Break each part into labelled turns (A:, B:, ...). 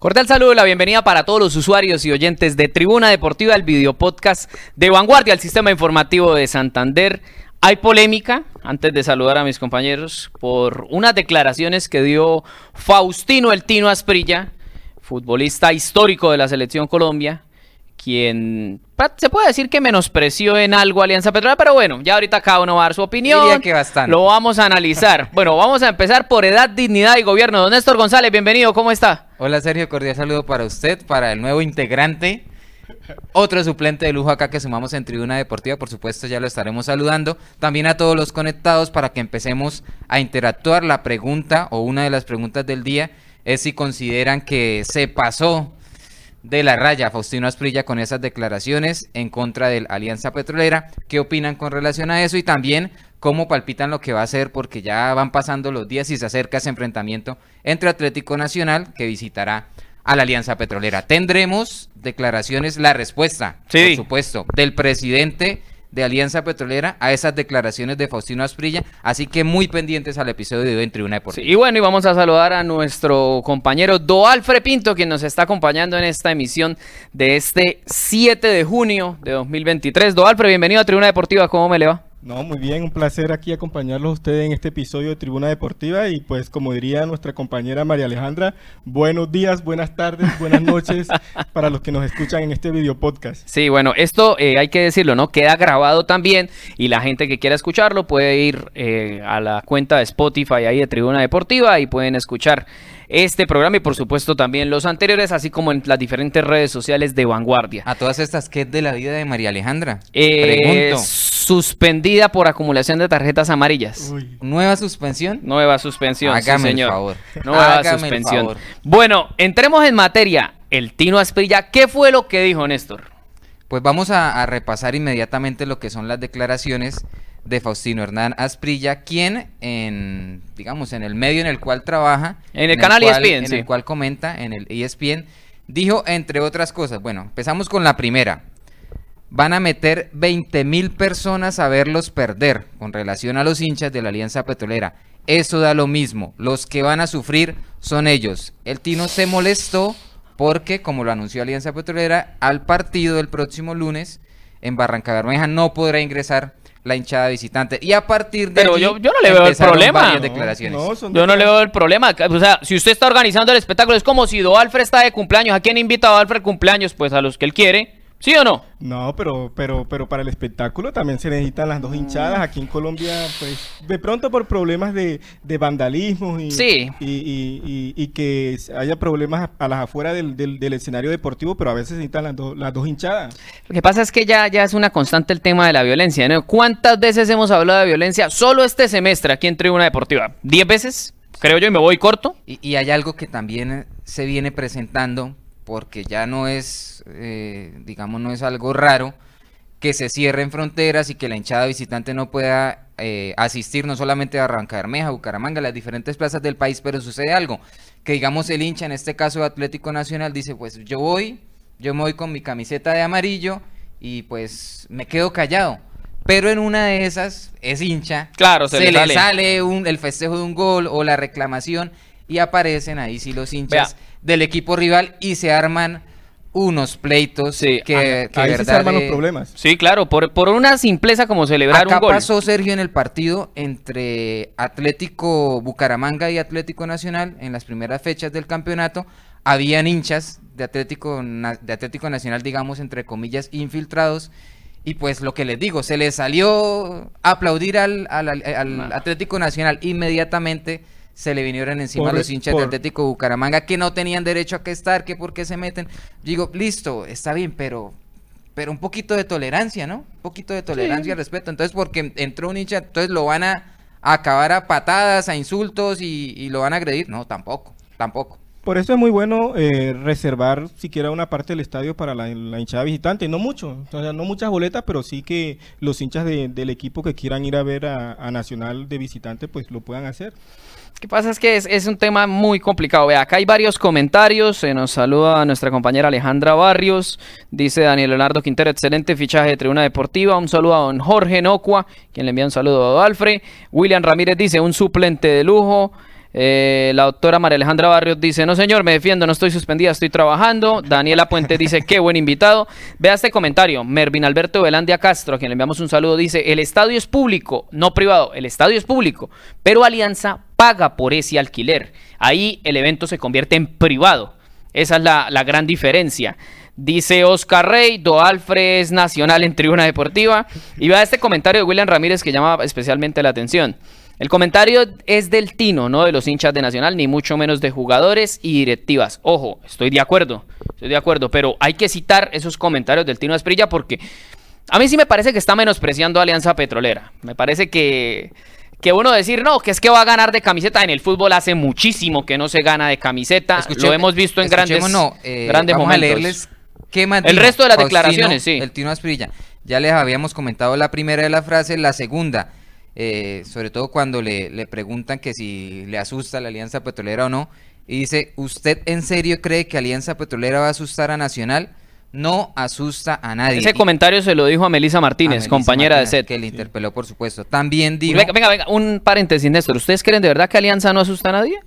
A: Cordial saludo y la bienvenida para todos los usuarios y oyentes de Tribuna Deportiva, el video podcast de Vanguardia, el sistema informativo de Santander. Hay polémica, antes de saludar a mis compañeros, por unas declaraciones que dio Faustino El Tino Asprilla, futbolista histórico de la selección Colombia, quien se puede decir que menospreció en algo Alianza Petrolera, pero bueno, ya ahorita cada uno va a dar su opinión.
B: que bastante.
A: Lo vamos a analizar. bueno, vamos a empezar por edad, dignidad y gobierno. Don Néstor González, bienvenido, ¿cómo está?
B: Hola Sergio, cordial saludo para usted, para el nuevo integrante. Otro suplente de lujo acá que sumamos en Tribuna Deportiva, por supuesto ya lo estaremos saludando. También a todos los conectados para que empecemos a interactuar. La pregunta o una de las preguntas del día es si consideran que se pasó de la raya Faustino Asprilla con esas declaraciones en contra de la Alianza Petrolera. ¿Qué opinan con relación a eso? Y también cómo palpitan lo que va a ser porque ya van pasando los días y se acerca ese enfrentamiento entre Atlético Nacional que visitará a la Alianza Petrolera. Tendremos declaraciones, la respuesta, por supuesto, del presidente de Alianza Petrolera a esas declaraciones de Faustino Asprilla, así que muy pendientes al episodio de hoy en Tribuna Deportiva.
A: y bueno, y vamos a saludar a nuestro compañero Doalfre Pinto, quien nos está acompañando en esta emisión de este 7 de junio de 2023. Doalfre, bienvenido a Tribuna Deportiva, ¿cómo me le va?
C: No, muy bien, un placer aquí acompañarlos a ustedes en este episodio de Tribuna Deportiva y pues como diría nuestra compañera María Alejandra, buenos días, buenas tardes, buenas noches para los que nos escuchan en este video podcast.
A: Sí, bueno, esto eh, hay que decirlo, ¿no? Queda grabado también y la gente que quiera escucharlo puede ir eh, a la cuenta de Spotify ahí de Tribuna Deportiva y pueden escuchar este programa y por supuesto también los anteriores, así como en las diferentes redes sociales de Vanguardia.
B: A todas estas, ¿qué es de la vida de María Alejandra?
A: Eh, suspendida por acumulación de tarjetas amarillas.
B: ¿Nueva suspensión?
A: Nueva suspensión,
B: Hágame señor. El favor.
A: Nueva suspensión. Bueno, entremos en materia. El Tino Asprilla, ¿qué fue lo que dijo Néstor?
B: Pues vamos a repasar inmediatamente lo que son las declaraciones de Faustino Hernán Asprilla, quien en, digamos, en el medio en el cual trabaja,
A: en el canal
B: ESPN,
A: e
B: en el cual comenta, en el ESPN, dijo entre otras cosas, bueno, empezamos con la primera, van a meter 20 mil personas a verlos perder con relación a los hinchas de la Alianza Petrolera. Eso da lo mismo, los que van a sufrir son ellos. El Tino se molestó porque, como lo anunció Alianza Petrolera, al partido del próximo lunes en Barranca Bermeja no podrá ingresar la hinchada visitante. Y a partir de
A: Pero yo, yo, no le veo el problema. yo no le veo el problema. O sea, si usted está organizando el espectáculo, es como si Do Alfred está de cumpleaños. ¿A quién invita a Do Alfred cumpleaños? Pues a los que él quiere. ¿Sí o no?
C: No, pero, pero, pero para el espectáculo también se necesitan las dos hinchadas. Aquí en Colombia, pues, de pronto por problemas de, vandalismo y, y, que haya problemas a las afueras del, escenario deportivo, pero a veces se necesitan las, las dos hinchadas.
A: Lo que pasa es que ya, ya es una constante el tema de la violencia. ¿no? ¿Cuántas veces hemos hablado de violencia solo este semestre aquí en Tribuna Deportiva? ¿Diez veces? Creo yo, y me voy corto.
B: y hay algo que también se viene presentando porque ya no es, eh, digamos, no es algo raro que se cierren fronteras y que la hinchada visitante no pueda eh, asistir no solamente a Bermeja, Bucaramanga, las diferentes plazas del país, pero sucede algo, que digamos el hincha, en este caso Atlético Nacional, dice, pues yo voy, yo me voy con mi camiseta de amarillo y pues me quedo callado. Pero en una de esas es hincha,
A: claro, se,
B: le, sale, un, el festejo de un gol o la reclamación y aparecen ahí sí los hinchas del equipo rival y se arman unos pleitos que,
C: ahí se arman los problemas.
A: Sí, claro, por, por una simpleza como celebrar un gol.
B: pasó Sergio en el partido entre Atlético Bucaramanga y Atlético Nacional en las primeras fechas del campeonato. Habían hinchas de Atlético, de Atlético Nacional, digamos, entre comillas, infiltrados. Y pues lo que les digo, se les salió aplaudir al, al Atlético Nacional inmediatamente se le vinieron encima los hinchas de Atlético Bucaramanga que no tenían derecho a que estar, que por qué se meten. Digo, listo, está bien, pero pero un poquito de tolerancia, ¿no? Un poquito de tolerancia y respeto. Entonces, porque entró un hincha, entonces lo van a, acabar a patadas, a insultos y, lo van a agredir. No, tampoco, tampoco.
C: Por eso es muy bueno eh, reservar siquiera una parte del estadio para la, hinchada visitante. No mucho, o sea, no muchas boletas, pero sí que los hinchas del equipo que quieran ir a ver a, a Nacional de visitante, pues lo puedan hacer.
A: Lo que pasa es que es, un tema muy complicado. Vea, acá hay varios comentarios. Se nos saluda nuestra compañera Alejandra Barrios. Dice Daniel Leonardo Quintero, excelente fichaje de Tribuna Deportiva. Un saludo a don Jorge Nocua, quien le envía un saludo a Alfred. William Ramírez dice, un suplente de lujo. Eh, la doctora María Alejandra Barrios dice, no señor, me defiendo, no estoy suspendida, estoy trabajando. Daniela Puente dice, qué buen invitado. Vea este comentario. Mervin Alberto Velandia Castro, a quien le enviamos un saludo, dice, el estadio es público, no privado, el estadio es público, pero Alianza paga por ese alquiler. Ahí el evento se convierte en privado. Esa es la, la gran diferencia. Dice Oscar Rey, Do Alfred es nacional en tribuna deportiva. Y vea este comentario de William Ramírez que llama especialmente la atención. El comentario es del Tino, no de los hinchas de Nacional, ni mucho menos de jugadores y directivas. Ojo, estoy de acuerdo, estoy de acuerdo, pero hay que citar esos comentarios del Tino Esprilla porque a mí sí me parece que está menospreciando a Alianza Petrolera. Me parece que, que uno decir, no, que es que va a ganar de camiseta. En el fútbol hace muchísimo que no se gana de camiseta. lo hemos visto en grandes,
B: no, eh, grandes vamos momentos. A leerles qué
A: el resto de las declaraciones, sí.
B: El Tino Esprilla. Ya les habíamos comentado la primera de la frase, la segunda eh, sobre todo cuando le, le, preguntan que si le asusta la Alianza Petrolera o no, y dice, ¿usted en serio cree que Alianza Petrolera va a asustar a Nacional? No asusta a nadie.
A: Ese comentario se lo dijo a Melisa Martínez, compañera de SET.
B: Que le interpeló, por supuesto. También dijo...
A: Venga, venga, venga, un paréntesis, Néstor. ¿Ustedes creen de verdad que Alianza no asusta a nadie?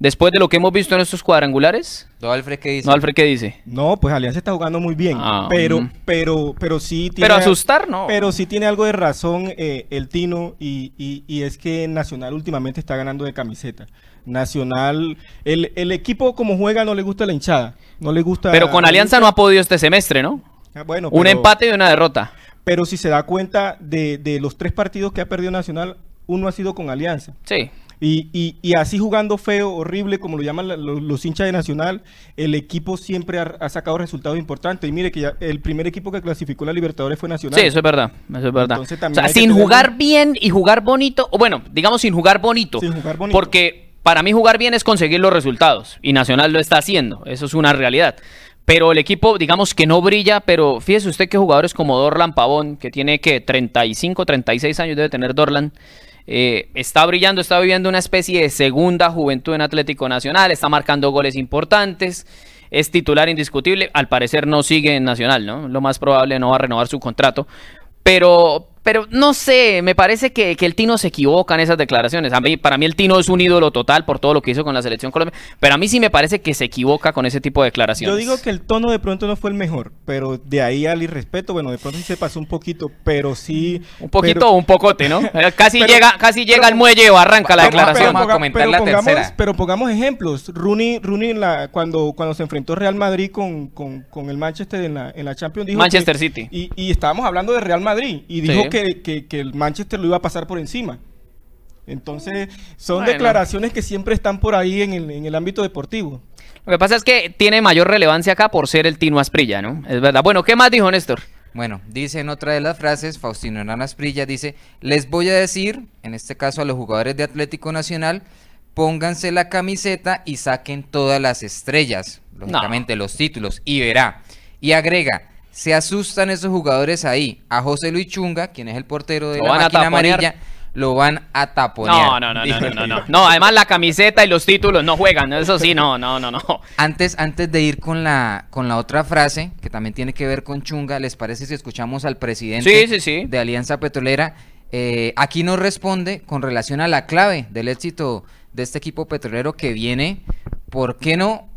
A: Después de lo que hemos visto en estos cuadrangulares.
B: No, Alfred, ¿qué dice?
A: No, Alfred, ¿qué dice?
C: No, pues Alianza está jugando muy bien. Ah, pero, mm. pero, pero sí
A: tiene. Pero asustar, ¿no?
C: Pero sí tiene algo de razón eh, el Tino, y, y, es que Nacional últimamente está ganando de camiseta. Nacional, el, el equipo como juega no le gusta la hinchada. No le gusta.
A: Pero con Alianza no ha podido este semestre, ¿no? Ah, bueno, Un empate y una derrota.
C: Pero si se da cuenta de, de los tres partidos que ha perdido Nacional, uno ha sido con Alianza.
A: Sí.
C: Y, y, así jugando feo, horrible, como lo llaman los, hinchas de Nacional, el equipo siempre ha, sacado resultados importantes. Y mire que ya el primer equipo que clasificó la Libertadores fue Nacional.
A: Sí, eso es verdad. Eso es verdad. o sea, sin jugar bien y jugar bonito, o bueno, digamos sin jugar bonito. Sin jugar bonito. Porque para mí jugar bien es conseguir los resultados. Y Nacional lo está haciendo. Eso es una realidad. Pero el equipo, digamos que no brilla, pero fíjese usted que jugadores como Dorlan Pavón, que tiene que 35, 36 años debe tener Dorlan, eh, está brillando, está viviendo una especie de segunda juventud en Atlético Nacional, está marcando goles importantes, es titular indiscutible, al parecer no sigue en Nacional, ¿no? Lo más probable no va a renovar su contrato, pero, pero no sé, me parece que, el Tino se equivoca en esas declaraciones. A mí, para mí el Tino es un ídolo total por todo lo que hizo con la selección colombiana, pero a mí sí me parece que se equivoca con ese tipo de declaraciones.
C: Yo digo que el tono de pronto no fue el mejor, pero de ahí al irrespeto, bueno, de pronto sí se pasó un poquito, pero sí...
A: Un poquito o un pocote, ¿no? casi llega casi llega al muelle o arranca la declaración.
C: Vamos a comentar la pongamos, tercera. Pero pongamos ejemplos. Rooney, Rooney la, cuando, cuando se enfrentó Real Madrid con, con, con el Manchester en la, en la Champions, dijo
A: Manchester City.
C: Y, y estábamos hablando de Real Madrid, y dijo que que, el Manchester lo iba a pasar por encima. Entonces, son declaraciones que siempre están por ahí en el, ámbito deportivo.
A: Lo que pasa es que tiene mayor relevancia acá por ser el Tino Asprilla, ¿no? Es verdad. Bueno, ¿qué más dijo Néstor?
B: Bueno, dice en otra de las frases, Faustino Hernán Asprilla dice, les voy a decir, en este caso a los jugadores de Atlético Nacional, pónganse la camiseta y saquen todas las estrellas, lógicamente los títulos, y verá. Y agrega, se asustan esos jugadores ahí. A José Luis Chunga, quien es el portero de la máquina amarilla, lo van a taponear.
A: No, no, no, no, no, no, no. además la camiseta y los títulos no juegan. Eso sí, no, no, no, no.
B: Antes, antes de ir con la, con la otra frase, que también tiene que ver con Chunga, ¿les parece si escuchamos al presidente de Alianza Petrolera? Eh, aquí nos responde con relación a la clave del éxito de este equipo petrolero que viene, ¿por qué no?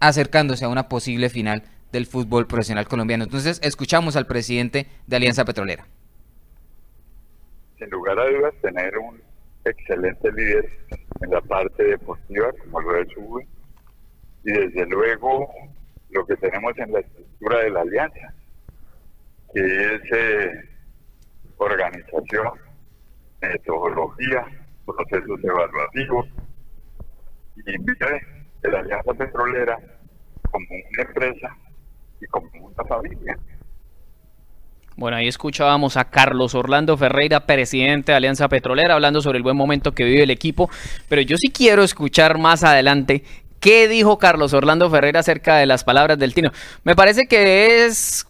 B: acercándose a una posible final del fútbol profesional colombiano. Entonces, escuchamos al presidente de Alianza Petrolera.
D: Sin lugar a dudas, tener un excelente líder en la parte deportiva, como lo es y desde luego lo que tenemos en la estructura de la alianza, que es eh, organización, metodología, procesos evaluativos, y mire, la alianza petrolera como una empresa como una familia.
A: Bueno, ahí escuchábamos a Carlos Orlando Ferreira, presidente de Alianza Petrolera, hablando sobre el buen momento que vive el equipo. Pero yo sí quiero escuchar más adelante qué dijo Carlos Orlando Ferreira acerca de las palabras del Tino. Me parece que es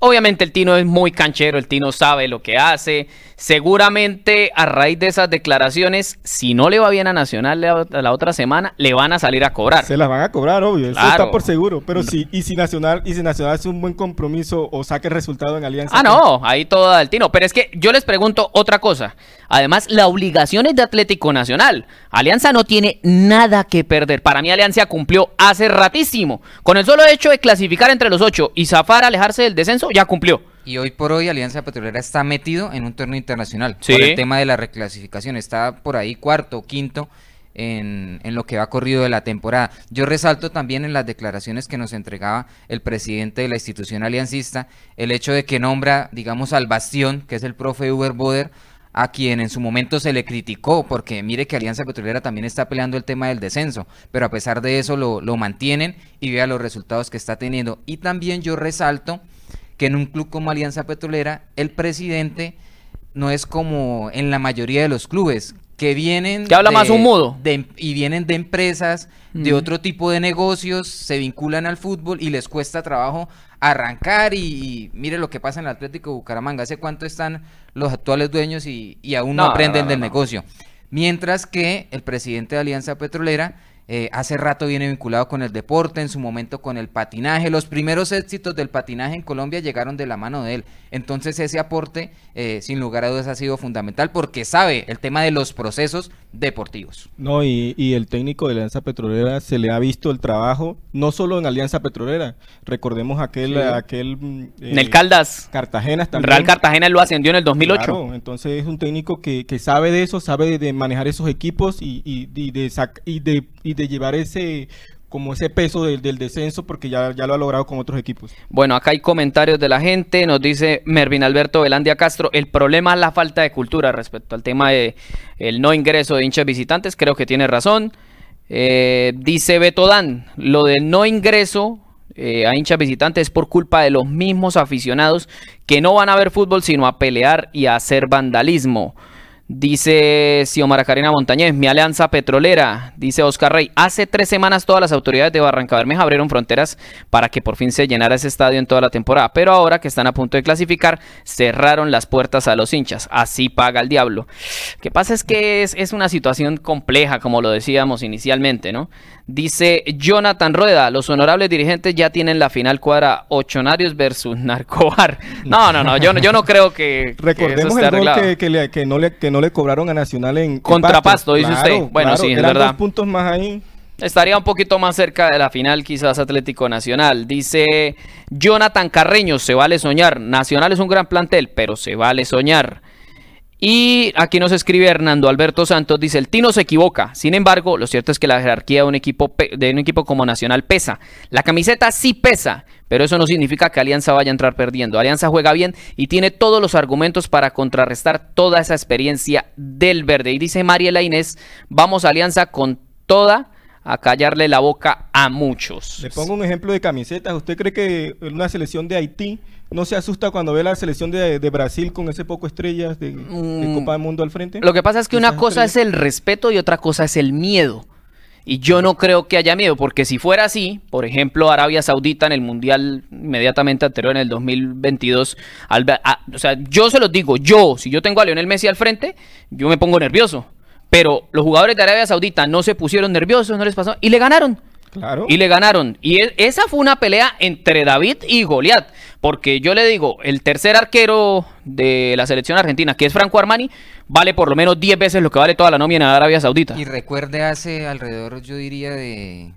A: Obviamente el Tino es muy canchero, el Tino sabe lo que hace. Seguramente a raíz de esas declaraciones, si no le va bien a Nacional la, otra semana, le van a salir a cobrar.
C: Se las van a cobrar, obvio, eso está por seguro. Pero si, y si Nacional, y si Nacional hace un buen compromiso o saque resultado en Alianza.
A: Ah, no, ahí todo el Tino. Pero es que yo les pregunto otra cosa. Además, la obligación es de Atlético Nacional. Alianza no tiene nada que perder. Para mí, Alianza cumplió hace ratísimo. Con el solo hecho de clasificar entre los ocho y zafar, alejarse del descenso, ya cumplió.
B: Y hoy por hoy Alianza Petrolera está metido en un torneo internacional. Por el tema de la reclasificación. Está por ahí cuarto, quinto. En, en, lo que va corrido de la temporada. Yo resalto también en las declaraciones que nos entregaba el presidente de la institución aliancista el hecho de que nombra, digamos, al bastión, que es el profe Uber Boder, a quien en su momento se le criticó, porque mire que Alianza Petrolera también está peleando el tema del descenso, pero a pesar de eso lo, lo mantienen y vea los resultados que está teniendo. Y también yo resalto que en un club como Alianza Petrolera, el presidente no es como en la mayoría de los clubes, que vienen...
A: Que habla más un mudo.
B: y vienen de empresas, de otro tipo de negocios, se vinculan al fútbol y les cuesta trabajo arrancar y, mire lo que pasa en el Atlético Bucaramanga. ¿Hace cuánto están los actuales dueños y, aún no, aprenden del negocio? Mientras que el presidente de Alianza Petrolera eh, hace rato viene vinculado con el deporte, en su momento con el patinaje. Los primeros éxitos del patinaje en Colombia llegaron de la mano de él. Entonces ese aporte, eh, sin lugar a dudas, ha sido fundamental porque sabe el tema de los procesos deportivos.
C: No, y, el técnico de Alianza Petrolera se le ha visto el trabajo, no solo en Alianza Petrolera, recordemos aquel... aquel
A: en el eh, Caldas.
C: Cartagena también.
A: Real Cartagena lo ascendió en el 2008.
C: Claro, entonces es un técnico que, sabe de eso, sabe de manejar esos equipos y, y, de, y de de llevar ese como ese peso del, descenso porque ya, ya lo ha logrado con otros equipos.
A: Bueno, acá hay comentarios de la gente, nos dice Mervin Alberto Velandia Castro, el problema es la falta de cultura respecto al tema de el no ingreso de hinchas visitantes, creo que tiene razón. Eh, dice Beto Dan, lo del no ingreso eh, a hinchas visitantes es por culpa de los mismos aficionados que no van a ver fútbol sino a pelear y a hacer vandalismo. Dice Xiomara Karina Montañez, mi alianza petrolera. Dice Oscar Rey, hace tres semanas todas las autoridades de Barranca Bermeja abrieron fronteras para que por fin se llenara ese estadio en toda la temporada. Pero ahora que están a punto de clasificar, cerraron las puertas a los hinchas. Así paga el diablo. Lo que pasa es que es, es una situación compleja, como lo decíamos inicialmente, ¿no? Dice Jonathan Rueda, los honorables dirigentes ya tienen la final cuadra Ochonarios versus Narcobar. No, no, no, yo, yo no creo que,
C: Recordemos el gol que, no le, que no le cobraron a Nacional en
A: Contrapasto, dice usted. Bueno, sí, es verdad.
C: Dos puntos más ahí.
A: Estaría un poquito más cerca de la final, quizás Atlético Nacional. Dice Jonathan Carreño, se vale soñar. Nacional es un gran plantel, pero se vale soñar. Y aquí nos escribe Hernando Alberto Santos, dice, el Tino se equivoca. Sin embargo, lo cierto es que la jerarquía de un equipo, de un equipo como Nacional pesa. La camiseta sí pesa, pero eso no significa que Alianza vaya a entrar perdiendo. Alianza juega bien y tiene todos los argumentos para contrarrestar toda esa experiencia del verde. Y dice Mariela Inés, vamos Alianza con toda a callarle la boca a muchos.
C: Le pongo un ejemplo de camisetas. ¿Usted cree que una selección de Haití ¿No se asusta cuando ve la selección de, Brasil con ese poco estrellas de, mm. Copa del Mundo al frente?
A: Lo que pasa es que una cosa es el respeto y otra cosa es el miedo. Y yo no creo que haya miedo, porque si fuera así, por ejemplo, Arabia Saudita en el Mundial inmediatamente anterior, en el 2022, o sea, yo se los digo, yo, si yo tengo a Lionel Messi al frente, yo me pongo nervioso. Pero los jugadores de Arabia Saudita no se pusieron nerviosos, no les pasó, y le ganaron. Y le ganaron. Y e, esa fue una pelea entre David y Goliat. Porque yo le digo, el tercer arquero de la selección argentina, que es Franco Armani, vale por lo menos 10 veces lo que vale toda la nómina de Arabia Saudita.
B: Y recuerde hace alrededor, yo diría, de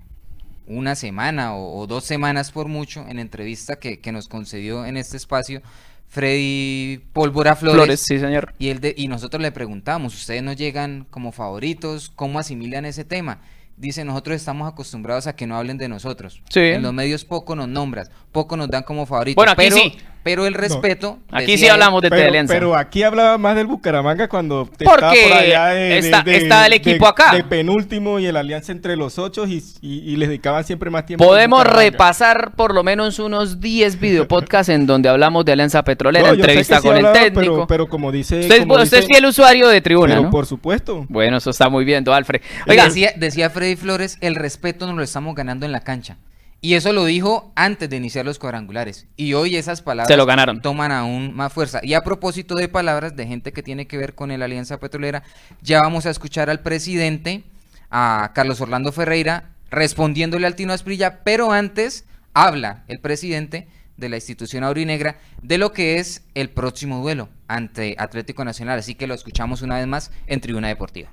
B: una semana o, dos semanas por mucho, en entrevista que, nos concedió en este espacio, Freddy Pólvora Flores. Flores
A: sí, señor.
B: Y, él y nosotros le preguntamos, ¿ustedes no llegan como favoritos? ¿Cómo asimilan ese tema? Dice, nosotros estamos acostumbrados a que no hablen de nosotros. En los medios poco nos nombras, poco nos dan como favoritos.
A: Bueno, aquí sí.
B: Pero el respeto.
A: Aquí sí hablamos de
C: pero, Pero aquí hablaba más del Bucaramanga cuando estaba por allá
A: de, está, el equipo acá.
C: De penúltimo y el alianza entre los ocho y, y, les dedicaban siempre más tiempo.
A: Podemos repasar por lo menos unos 10 videopodcasts en donde hablamos de Alianza Petrolera, entrevista con el técnico.
C: Pero, como dice.
A: Usted, es fiel usuario de tribuna. Pero
C: por supuesto.
A: Bueno, eso está muy bien, Alfred.
B: Oiga, decía, decía Freddy Flores, el respeto nos lo estamos ganando en la cancha. Y eso lo dijo antes de iniciar los cuadrangulares. Y hoy esas palabras
A: Se lo ganaron.
B: toman aún más fuerza. Y a propósito de palabras de gente que tiene que ver con la Alianza Petrolera, ya vamos a escuchar al presidente, a Carlos Orlando Ferreira, respondiéndole al Tino Asprilla, pero antes habla el presidente de la institución aurinegra de lo que es el próximo duelo ante Atlético Nacional. Así que lo escuchamos una vez más en Tribuna Deportiva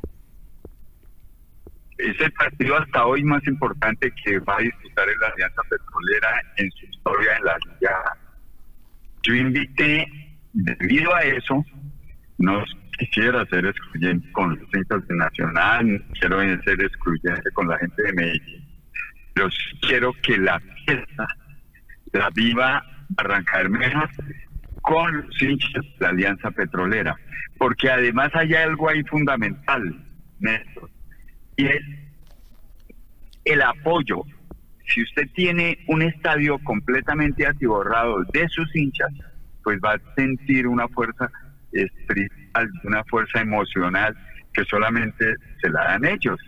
D: es el partido hasta hoy más importante que va a disputar la Alianza Petrolera en su historia en la liga. Yo invité, debido a eso, no quisiera ser excluyente con los hinchas de Nacional, quiero ser excluyente con la gente de Medellín, pero quiero que la fiesta la viva Barranca Bermeja con los hinchas de la Alianza Petrolera, porque además hay algo ahí fundamental, Néstor y es el apoyo. Si usted tiene un estadio completamente atiborrado de sus hinchas, pues va a sentir una fuerza espiritual, una fuerza emocional que solamente se la dan ellos.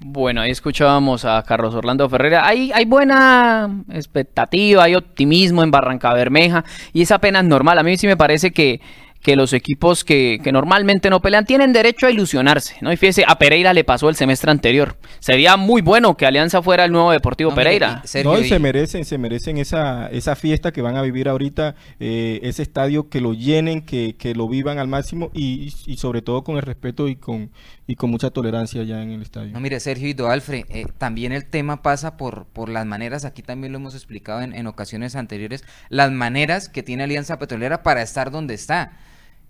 A: Bueno, ahí escuchábamos a Carlos Orlando Ferreira. Hay, hay buena expectativa, hay optimismo en Barranca Bermeja y es apenas normal. A mí sí me parece que que los equipos que, normalmente no pelean tienen derecho a ilusionarse, ¿no? Y fíjese, a Pereira le pasó el semestre anterior. Sería muy bueno que Alianza fuera el nuevo Deportivo Pereira.
C: no, y se merecen, se merecen esa, esa fiesta que van a vivir ahorita, eh, ese estadio que lo llenen, que, que lo vivan al máximo y, y, sobre todo con el respeto y con, y con mucha tolerancia ya en el estadio.
B: No, mire, Sergio y Doalfre, eh, también el tema pasa por, por las maneras, aquí también lo hemos explicado en, en ocasiones anteriores, las maneras que tiene Alianza Petrolera para estar donde está.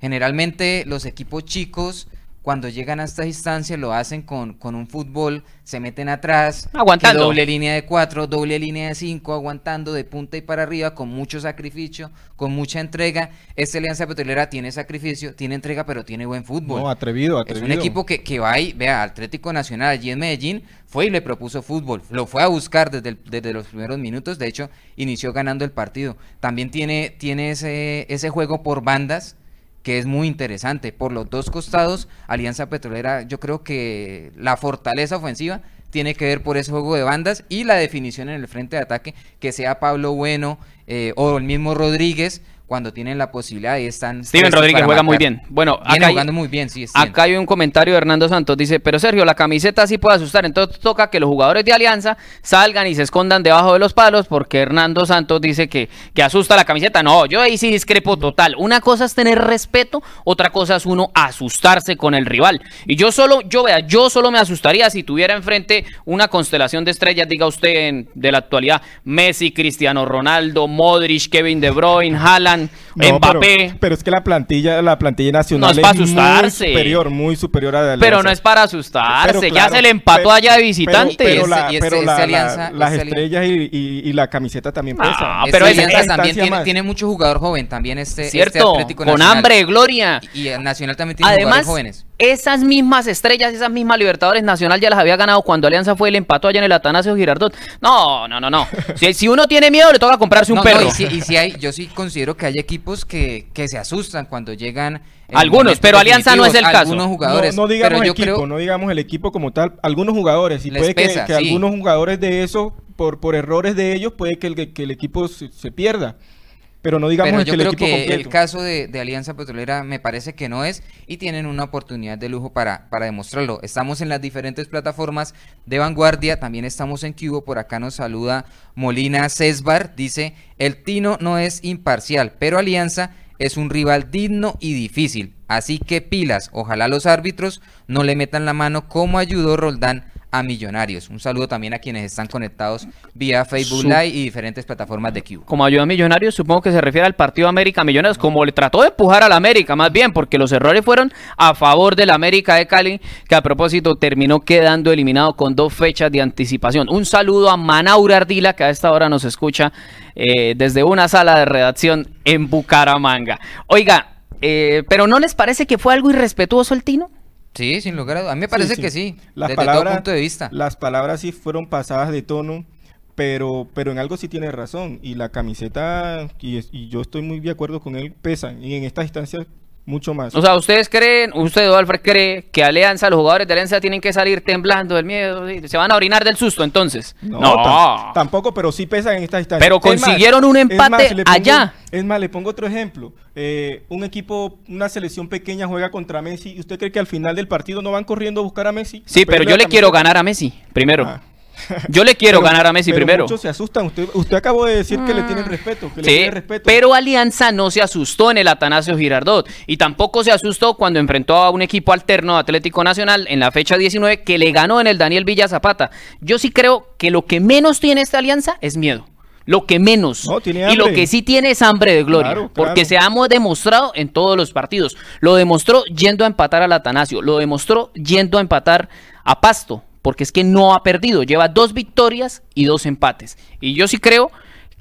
B: Generalmente los equipos chicos cuando llegan a estas instancias lo hacen con, con un fútbol, se meten atrás,
A: aguantando.
B: doble línea de cuatro, doble línea de cinco, aguantando de punta y para arriba, con mucho sacrificio, con mucha entrega. Esta Alianza Petrolera tiene sacrificio, tiene entrega, pero tiene buen fútbol.
C: No, atrevido, atrevido.
B: Es un equipo que, que va y, vea, Atlético Nacional allí en Medellín, fue y le propuso fútbol, lo fue a buscar desde, desde los primeros minutos, de hecho, inició ganando el partido. También tiene, tiene ese, ese juego por bandas, que es muy interesante. Por los dos costados, Alianza Petrolera, yo creo que la fortaleza ofensiva tiene que ver por ese juego de bandas y la definición en el frente de ataque, que sea Pablo Bueno eh, o el mismo Rodríguez, cuando tienen la posibilidad y están.
A: Steven Rodríguez juega muy bien. Bueno,
B: acá jugando muy bien, sí.
A: Acá hay un comentario de Hernando Santos. Dice: Pero Sergio, la camiseta sí puede asustar. Entonces toca que los jugadores de Alianza salgan y se escondan debajo de los palos, porque Hernando Santos dice que, que asusta la camiseta. No, yo ahí sí discrepo total. Una cosa es tener respeto, otra cosa es uno asustarse con el rival. Y yo solo, yo vea, yo solo me asustaría si tuviera enfrente una constelación de estrellas, diga usted de la actualidad: Messi, Cristiano Ronaldo, Modric, Kevin De Bruyne, Haaland Mbappé.
C: Pero, es que la plantilla, la plantilla nacional
A: es, muy
C: superior, muy superior a
A: la Pero no es para asustarse, ya se le empató allá de visitante.
C: Pero, la, alianza, las estrellas y, la camiseta también
B: pesa. pero alianza también tiene, mucho jugador joven, también este,
A: este Cierto, con hambre, gloria.
B: Y, el Nacional también tiene jugadores jóvenes
A: esas mismas estrellas, esas mismas Libertadores Nacional ya las había ganado cuando Alianza fue el empató allá en el Atanasio Girardot. No, no, no, no. Si, si uno tiene miedo, le toca comprarse un perro.
B: y, si, hay, yo sí considero que hay equipos que, que se asustan cuando llegan.
A: Algunos, pero Alianza no es el caso.
C: Algunos jugadores. No, digamos el equipo, no digamos el equipo como tal. Algunos jugadores. Y puede que, algunos jugadores de eso, por, por errores de ellos, puede que el, que el equipo se pierda pero no digamos
B: yo creo que el caso de, Alianza Petrolera me parece que no es y tienen una oportunidad de lujo para, para demostrarlo. Estamos en las diferentes plataformas de vanguardia, también estamos en Cubo, por acá nos saluda Molina Cesbar, dice, el Tino no es imparcial, pero Alianza es un rival digno y difícil, así que pilas, ojalá los árbitros no le metan la mano como ayudó Roldán a Millonarios. Un saludo también a quienes están conectados vía Facebook Live y diferentes plataformas de Q.
A: Como ayuda a Millonarios, supongo que se refiere al partido América Millonarios, como le trató de empujar al América, más bien, porque los errores fueron a favor del América de Cali, que a propósito terminó quedando eliminado con dos fechas de anticipación. Un saludo a Manaura Ardila, que a esta hora nos escucha eh, desde una sala de redacción en Bucaramanga. Oiga, eh, pero ¿no les parece que fue algo irrespetuoso el Tino?
B: Sí, sin lugar a dudas. A mí me parece que sí, las desde palabras, todo punto de vista.
C: Las palabras sí fueron pasadas de tono, pero, pero en algo sí tiene razón. Y la camiseta, y, y yo estoy muy de acuerdo con él, pesan. Y en estas instancias mucho más.
A: O sea, ¿ustedes creen, usted, Alfred, cree que Alianza, los jugadores de Alianza tienen que salir temblando del miedo? ¿Se van a orinar del susto entonces?
C: No, tampoco, pero sí pesan en esta instancia.
A: Pero consiguieron un empate allá.
C: Es más, le pongo otro ejemplo. Eh, un equipo, una selección pequeña juega contra Messi y usted cree que al final del partido no van corriendo a buscar a Messi.
A: Sí, pero yo le quiero ganar a Messi primero. Ah. Yo le quiero ganar a Messi primero.
C: Muchos se asustan. Usted, usted acabó de decir que le tienen respeto.
A: sí, pero Alianza no se asustó en el Atanasio Girardot. Y tampoco se asustó cuando enfrentó a un equipo alterno Atlético Nacional en la fecha 19 que le ganó en el Daniel Villa Zapata. Yo sí creo que lo que menos tiene esta alianza es miedo. Lo que menos. y lo que sí tiene es hambre de gloria. porque se ha demostrado en todos los partidos. Lo demostró yendo a empatar al Atanasio. Lo demostró yendo a empatar a Pasto porque es que no ha perdido, lleva dos victorias y dos empates. Y yo sí creo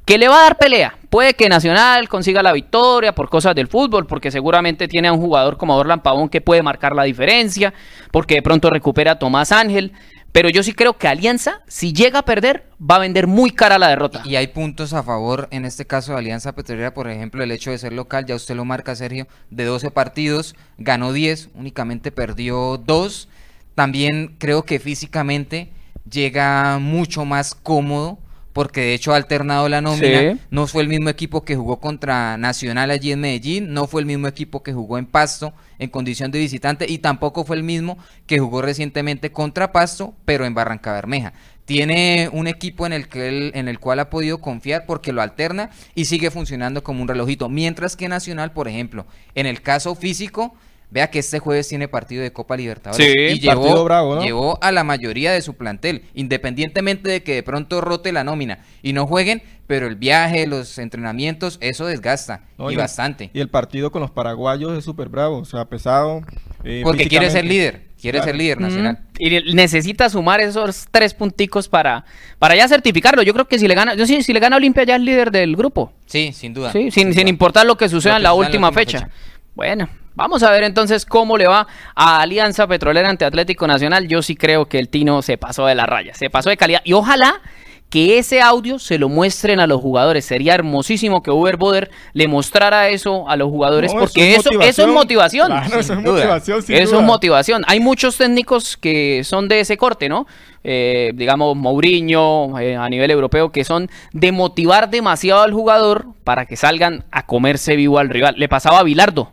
A: que le va a dar pelea. Puede que Nacional consiga la victoria por cosas del fútbol, porque seguramente tiene a un jugador como Orlan Pavón que puede marcar la diferencia, porque de pronto recupera a Tomás Ángel. Pero yo sí creo que Alianza, si llega a perder, va a vender muy cara la derrota.
B: Y hay puntos a favor, en este caso de Alianza Petrolera, por ejemplo, el hecho de ser local, ya usted lo marca, Sergio, de 12 partidos, ganó 10, únicamente perdió 2 también creo que físicamente llega mucho más cómodo porque de hecho ha alternado la nómina. No fue el mismo equipo que jugó contra Nacional allí en Medellín, no fue el mismo equipo que jugó en Pasto en condición de visitante y tampoco fue el mismo que jugó recientemente contra Pasto, pero en Barranca Bermeja. Tiene un equipo en el, que en el cual ha podido confiar porque lo alterna y sigue funcionando como un relojito. Mientras que Nacional, por ejemplo, en el caso físico, Vea que este jueves tiene partido de Copa Libertadores. y llevó, llevó a la mayoría de su plantel, independientemente de que de pronto rote la nómina y no jueguen, pero el viaje, los entrenamientos, eso desgasta y, bastante.
C: Y el partido con los paraguayos es súper bravo, o sea, pesado.
B: Eh, Porque quiere ser líder, quiere ser líder nacional.
A: Y necesita sumar esos tres punticos para, para ya certificarlo. Yo creo que si le gana, yo sí, si le gana Olimpia ya es líder del grupo.
B: Sí, sin duda.
A: Sí, sin, sin, importar lo que suceda en la última, fecha. Bueno, Vamos a ver entonces cómo le va a Alianza Petrolera ante Atlético Nacional. Yo sí creo que el Tino se pasó de la raya, se pasó de calidad. Y ojalá que ese audio se lo muestren a los jugadores. Sería hermosísimo que Uber Boder le mostrara eso a los jugadores, porque eso, es motivación. eso es motivación. eso es motivación. Hay muchos técnicos que son de ese corte, ¿no? Eh, digamos, Mourinho eh, a nivel europeo, que son de motivar demasiado al jugador para que salgan a comerse vivo al rival. Le pasaba a Bilardo.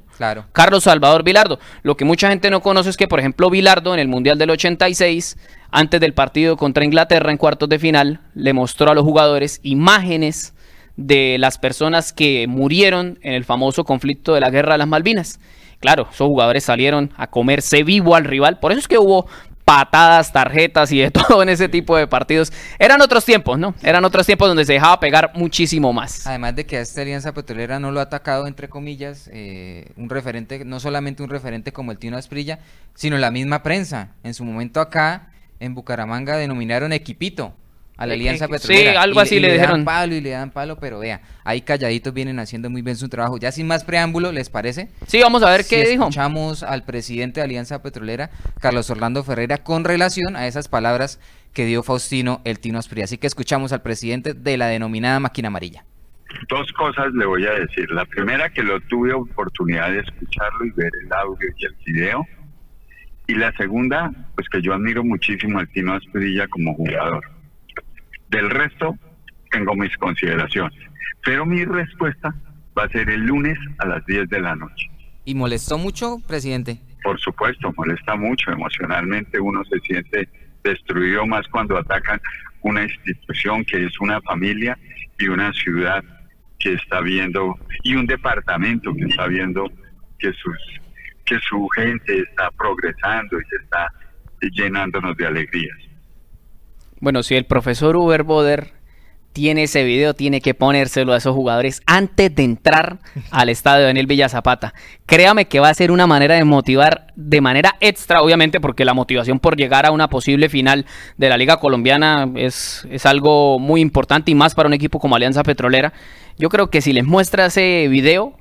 A: Carlos Salvador Vilardo. Lo que mucha gente no conoce es que, por ejemplo, Vilardo en el Mundial del 86, antes del partido contra Inglaterra en cuartos de final, le mostró a los jugadores imágenes de las personas que murieron en el famoso conflicto de la Guerra de las Malvinas. Claro, esos jugadores salieron a comerse vivo al rival. Por eso es que hubo patadas, tarjetas y de todo en ese tipo de partidos. Eran otros tiempos, ¿no? Eran otros tiempos donde se dejaba pegar muchísimo más.
B: Además de que a esta alianza petrolera no lo ha atacado, entre comillas, eh, un referente, no solamente un referente como el Tino Asprilla, sino la misma prensa. En su momento acá, en Bucaramanga, denominaron equipito a la Alianza Petrolera.
A: Sí, algo así le, dijeron.
B: Dan palo y le dan palo, pero vea, ahí calladitos vienen haciendo muy bien su trabajo. Ya sin más preámbulo, ¿les parece?
A: Sí, vamos a ver qué dijo.
B: Escuchamos al presidente de Alianza Petrolera, Carlos Orlando Ferreira, con relación a esas palabras que dio Faustino el Tino Asprilla. Así que escuchamos al presidente de la denominada máquina amarilla.
D: Dos cosas le voy a decir. La primera, que lo tuve oportunidad de escucharlo y ver el audio y el video. Y la segunda, pues que yo admiro muchísimo al Tino Asprilla como jugador del resto, tengo mis consideraciones. Pero mi respuesta va a ser el lunes a las 10 de la noche.
B: ¿Y molestó mucho, presidente?
D: Por supuesto, molesta mucho. Emocionalmente uno se siente destruido más cuando atacan una institución que es una familia y una ciudad que está viendo y un departamento que está viendo que sus que su gente está progresando y se está llenándonos de alegrías.
A: Bueno, si el profesor Uber Boder tiene ese video, tiene que ponérselo a esos jugadores antes de entrar al estadio de Daniel Villa Zapata. Créame que va a ser una manera de motivar de manera extra, obviamente, porque la motivación por llegar a una posible final de la Liga Colombiana es, es algo muy importante y más para un equipo como Alianza Petrolera. Yo creo que si les muestra ese video,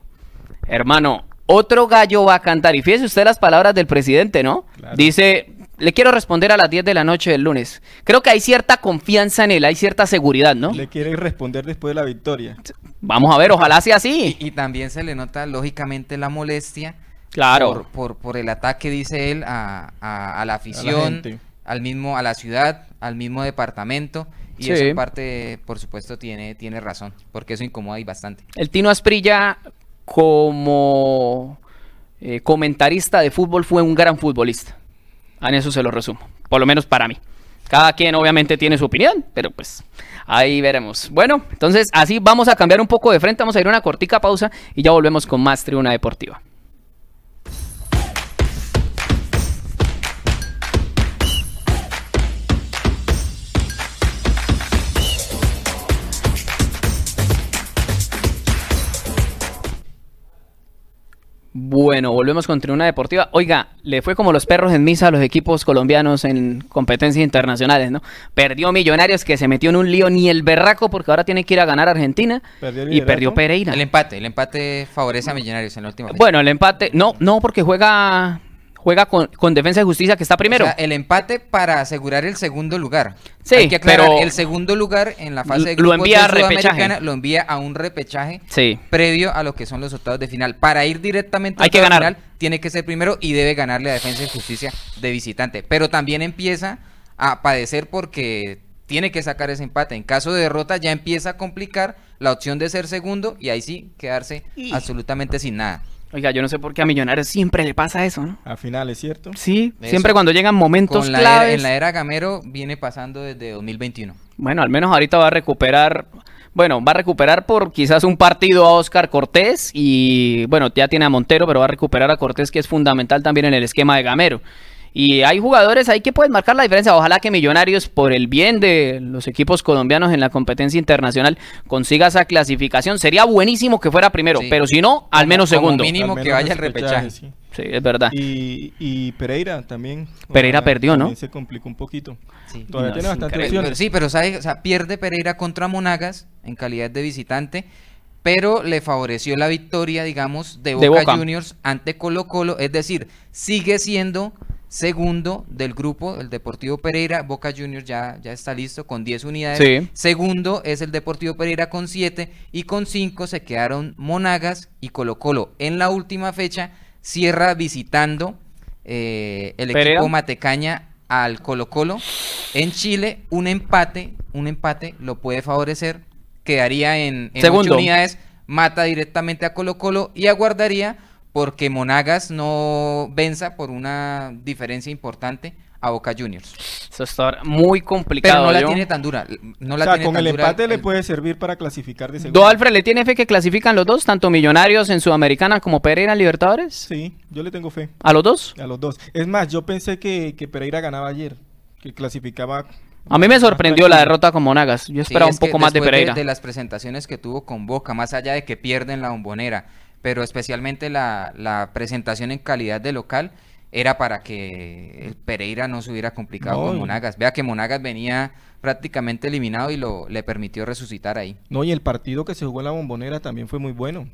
A: hermano, otro gallo va a cantar. Y fíjese usted las palabras del presidente, ¿no? Dice, le quiero responder a las 10 de la noche del lunes. Creo que hay cierta confianza en él, hay cierta seguridad, ¿no?
C: Le quiere responder después de la victoria.
A: Vamos a ver, ojalá sea así.
B: Y, también se le nota lógicamente la molestia
A: Claro.
B: Por, por, el ataque, dice él, a, a, la afición, al mismo, a la ciudad, al mismo departamento. Y esa parte, por supuesto, tiene, tiene razón, porque eso incomoda y bastante.
A: El Tino Asprilla, como eh, comentarista de fútbol, fue un gran futbolista. En eso se lo resumo, por lo menos para mí. Cada quien obviamente tiene su opinión, pero pues ahí veremos. Bueno, entonces así vamos a cambiar un poco de frente, vamos a ir a una cortica pausa y ya volvemos con más Tribuna Deportiva. Bueno, volvemos con Tribuna Deportiva. Oiga, le fue como los perros en misa a los equipos colombianos en competencias internacionales, ¿no? Perdió Millonarios que se metió en un lío ni el berraco porque ahora tiene que ir a ganar Argentina y perdió Pereira.
B: El empate, el empate favorece a Millonarios en la última
A: Bueno, el empate, no, no porque juega juega con, Defensa y Justicia, que está primero. O sea,
B: el empate para asegurar el segundo lugar.
A: Sí, Hay que aclarar, pero
B: el segundo lugar en la fase de
A: grupos lo envía a repechaje.
B: lo envía a un repechaje
A: sí.
B: previo a lo que son los octavos de final. Para ir directamente
A: a la final,
B: tiene que ser primero y debe ganarle a Defensa y Justicia de visitante. Pero también empieza a padecer porque tiene que sacar ese empate. En caso de derrota ya empieza a complicar la opción de ser segundo y ahí sí quedarse absolutamente sin nada.
A: Oiga, yo no sé por qué a Millonarios siempre le pasa eso, ¿no?
C: A finales, ¿cierto?
A: Sí, siempre cuando llegan momentos claves.
B: en la era Gamero viene pasando desde 2021.
A: Bueno, al menos ahorita va a recuperar, bueno, va a recuperar por quizás un partido a Oscar Cortés y, bueno, ya tiene a Montero, pero va a recuperar a Cortés que es fundamental también en el esquema de Gamero. Y hay jugadores ahí que pueden marcar la diferencia. Ojalá que Millonarios, por el bien de los equipos colombianos en la competencia internacional, consiga esa clasificación. Sería buenísimo que fuera primero, pero si no, al menos segundo.
B: mínimo que vaya el repechaje.
A: Sí. es verdad.
C: Y, Pereira también.
A: Pereira perdió, ¿no?
C: Se complicó un poquito.
B: Sí. Todavía tiene bastante opciones. Sí, pero o sea, pierde Pereira contra Monagas en calidad de visitante pero le favoreció la victoria, digamos, de Boca, Juniors ante Colo Colo, es decir, sigue siendo Segundo del grupo, el Deportivo Pereira. Boca Juniors ya, ya está listo con 10 unidades. Segundo es el Deportivo Pereira con 7 y con 5 se quedaron Monagas y Colo Colo. En la última fecha cierra visitando eh, el equipo Matecaña al Colo Colo. En Chile un empate, un empate lo puede favorecer. Quedaría en, en 8 unidades, mata directamente a Colo Colo y aguardaría porque Monagas no venza por una diferencia importante a Boca Juniors.
A: Eso está muy complicado.
B: Pero no la tiene tan dura. No la o sea,
C: con el empate le puede servir para clasificar de
A: segundo. ¿Do Alfred le tiene fe que clasifican los dos, tanto Millonarios en Sudamericana como Pereira en Libertadores?
C: Sí, yo le tengo fe.
A: ¿A los dos?
C: A los dos. Es más, yo pensé que, Pereira ganaba ayer, que clasificaba
A: a mí me sorprendió la derrota con Monagas. Yo esperaba un poco más de Pereira.
B: De, de, las presentaciones que tuvo con Boca, más allá de que pierden la bombonera, pero especialmente la, presentación en calidad de local era para que el Pereira no se hubiera complicado con Monagas. Vea que Monagas venía prácticamente eliminado y lo le permitió resucitar ahí.
C: No, y el partido que se jugó en la bombonera también fue muy bueno.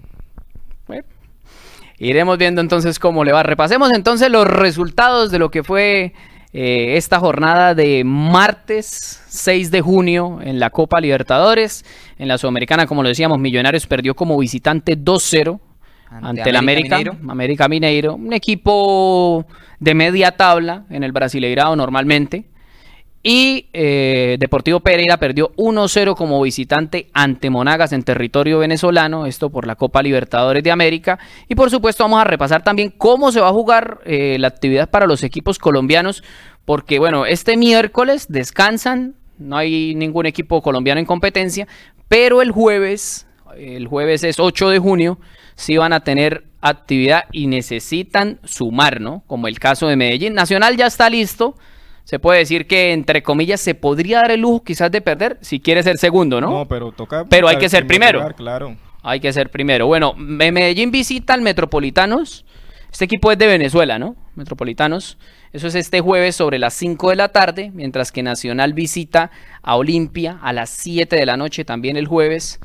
A: iremos viendo entonces cómo le va. Repasemos entonces los resultados de lo que fue eh, esta jornada de martes 6 de junio en la Copa Libertadores. En la Sudamericana, como lo decíamos, Millonarios perdió como visitante 2-0 ante, el América, América Mineiro, un equipo de media tabla en el Brasileirado normalmente. Y eh, Deportivo Pereira perdió 1-0 como visitante ante Monagas en territorio venezolano, esto por la Copa Libertadores de América. Y por supuesto vamos a repasar también cómo se va a jugar eh, la actividad para los equipos colombianos, porque bueno, este miércoles descansan, no hay ningún equipo colombiano en competencia, pero el jueves, el jueves es 8 de junio, sí van a tener actividad y necesitan sumar, ¿no? Como el caso de Medellín. Nacional ya está listo. Se puede decir que, entre comillas, se podría dar el lujo quizás de perder si quiere ser segundo, ¿no?
C: No, pero toca.
A: Pero hay que ser primero.
C: claro.
A: Hay que ser primero. Bueno, Medellín visita al Metropolitanos. Este equipo es de Venezuela, ¿no? Metropolitanos. Eso es este jueves sobre las 5 de la tarde, mientras que Nacional visita a Olimpia a las 7 de la noche también el jueves.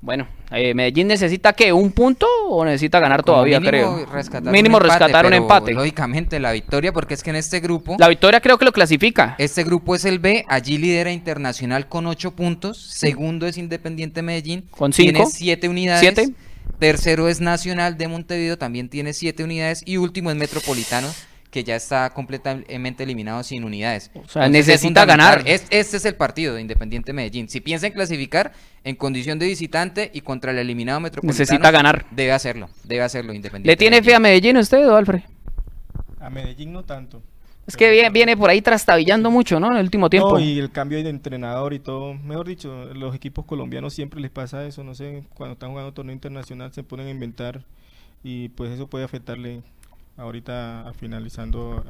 A: Bueno, eh, Medellín necesita que un punto o necesita ganar todavía, creo.
B: mínimo rescatar un empate. Lógicamente la victoria, porque es que en este grupo.
A: La victoria creo que lo clasifica.
B: Este grupo es el B, allí lidera Internacional con 8 puntos. Segundo es Independiente Medellín.
A: Con 5.
B: Tiene 7 unidades. 7. Tercero es Nacional de Montevideo, también tiene siete unidades. Y último es Metropolitano, que ya está completamente eliminado sin unidades.
A: O sea, necesita ganar.
B: este es el partido de Independiente Medellín. Si piensa en clasificar en condición de visitante y contra el eliminado Metropolitano,
A: necesita ganar.
B: Debe hacerlo, debe hacerlo Independiente.
A: ¿Le tiene fe a Medellín usted, Alfred?
C: A Medellín no tanto.
A: Es que viene, por ahí trastabillando mucho, ¿no? En el último tiempo.
C: y el cambio de entrenador y todo. Mejor dicho, los equipos colombianos siempre les pasa eso. No sé, cuando están jugando torneo internacional se ponen a inventar y pues eso puede afectarle ahorita finalizando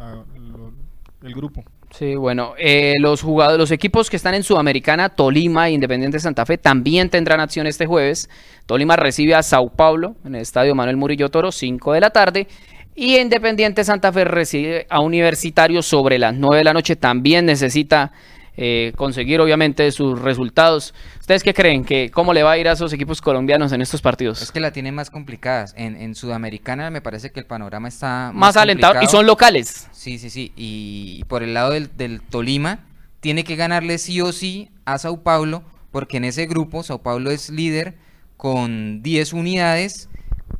C: el grupo.
A: Sí, bueno, eh, los jugadores, los equipos que están en Sudamericana, Tolima e Independiente Santa Fe, también tendrán acción este jueves. Tolima recibe a Sao Paulo en el estadio Manuel Murillo Toro, 5 de la tarde. Y Independiente Santa Fe recibe a Universitario sobre las 9 de la noche. También necesita eh, conseguir, obviamente, sus resultados. ¿Ustedes qué creen? que ¿Cómo le va a ir a esos equipos colombianos en estos partidos?
B: Es que la tienen más complicadas. En, Sudamericana me parece que el panorama está
A: más, alentador. Y son locales.
B: Sí, sí, sí. Y por el lado del, del Tolima, tiene que ganarle sí o sí a Sao Paulo, porque en ese grupo Sao Paulo es líder con 10 unidades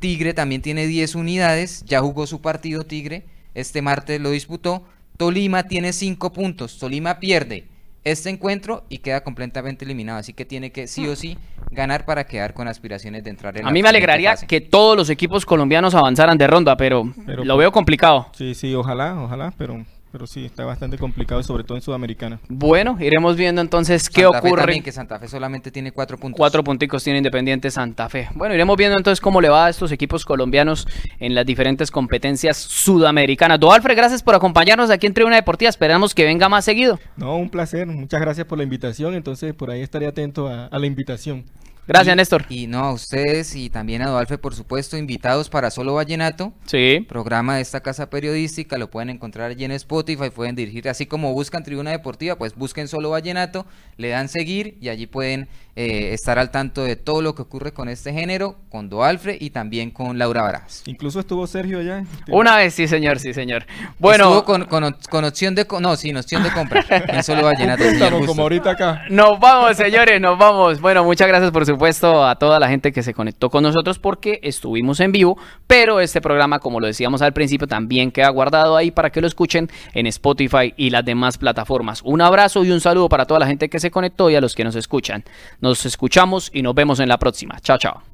B: Tigre también tiene 10 unidades, ya jugó su partido Tigre, este martes lo disputó. Tolima tiene 5 puntos, Tolima pierde este encuentro y queda completamente eliminado, así que tiene que sí o sí ganar para quedar con aspiraciones de entrar en
A: A mí me alegraría que todos los equipos colombianos avanzaran de ronda, pero, pero lo veo complicado.
C: Sí, sí, ojalá, ojalá, pero pero sí, está bastante complicado, sobre todo en Sudamericana.
A: Bueno, iremos viendo entonces qué ocurre.
B: también, que Santa Fe solamente tiene cuatro puntos.
A: Cuatro punticos tiene Independiente Santa Fe. Bueno, iremos viendo entonces cómo le va a estos equipos colombianos en las diferentes competencias sudamericanas. Doalfre, gracias por acompañarnos aquí en Tribuna Deportiva. Esperamos que venga más seguido.
C: No, un placer. Muchas gracias por la invitación. Entonces, por ahí estaré atento a la invitación.
A: Gracias, Néstor.
B: Y no, a ustedes y también a Dualfe, por supuesto, invitados para Solo Vallenato.
A: Sí.
B: Programa de esta casa periodística, lo pueden encontrar allí en Spotify, pueden dirigir, así como buscan Tribuna Deportiva, pues busquen Solo Vallenato, le dan seguir y allí pueden eh, estar al tanto de todo lo que ocurre con este género, con Doalfre y también con Laura Barajas.
C: Incluso estuvo Sergio allá.
A: Una vez, sí, señor, sí, señor. Bueno.
B: Estuvo con, con, opción de. No, sin opción de compra. en Solo Vallenato.
C: como ahorita acá.
A: Nos vamos, señores, nos vamos. Bueno, muchas gracias, por supuesto, a toda la gente que se conectó con nosotros porque estuvimos en vivo, pero este programa, como lo decíamos al principio, también queda guardado ahí para que lo escuchen en Spotify y las demás plataformas. Un abrazo y un saludo para toda la gente que se conectó y a los que nos escuchan. Nos escuchamos y nos vemos en la próxima. Chao, chao.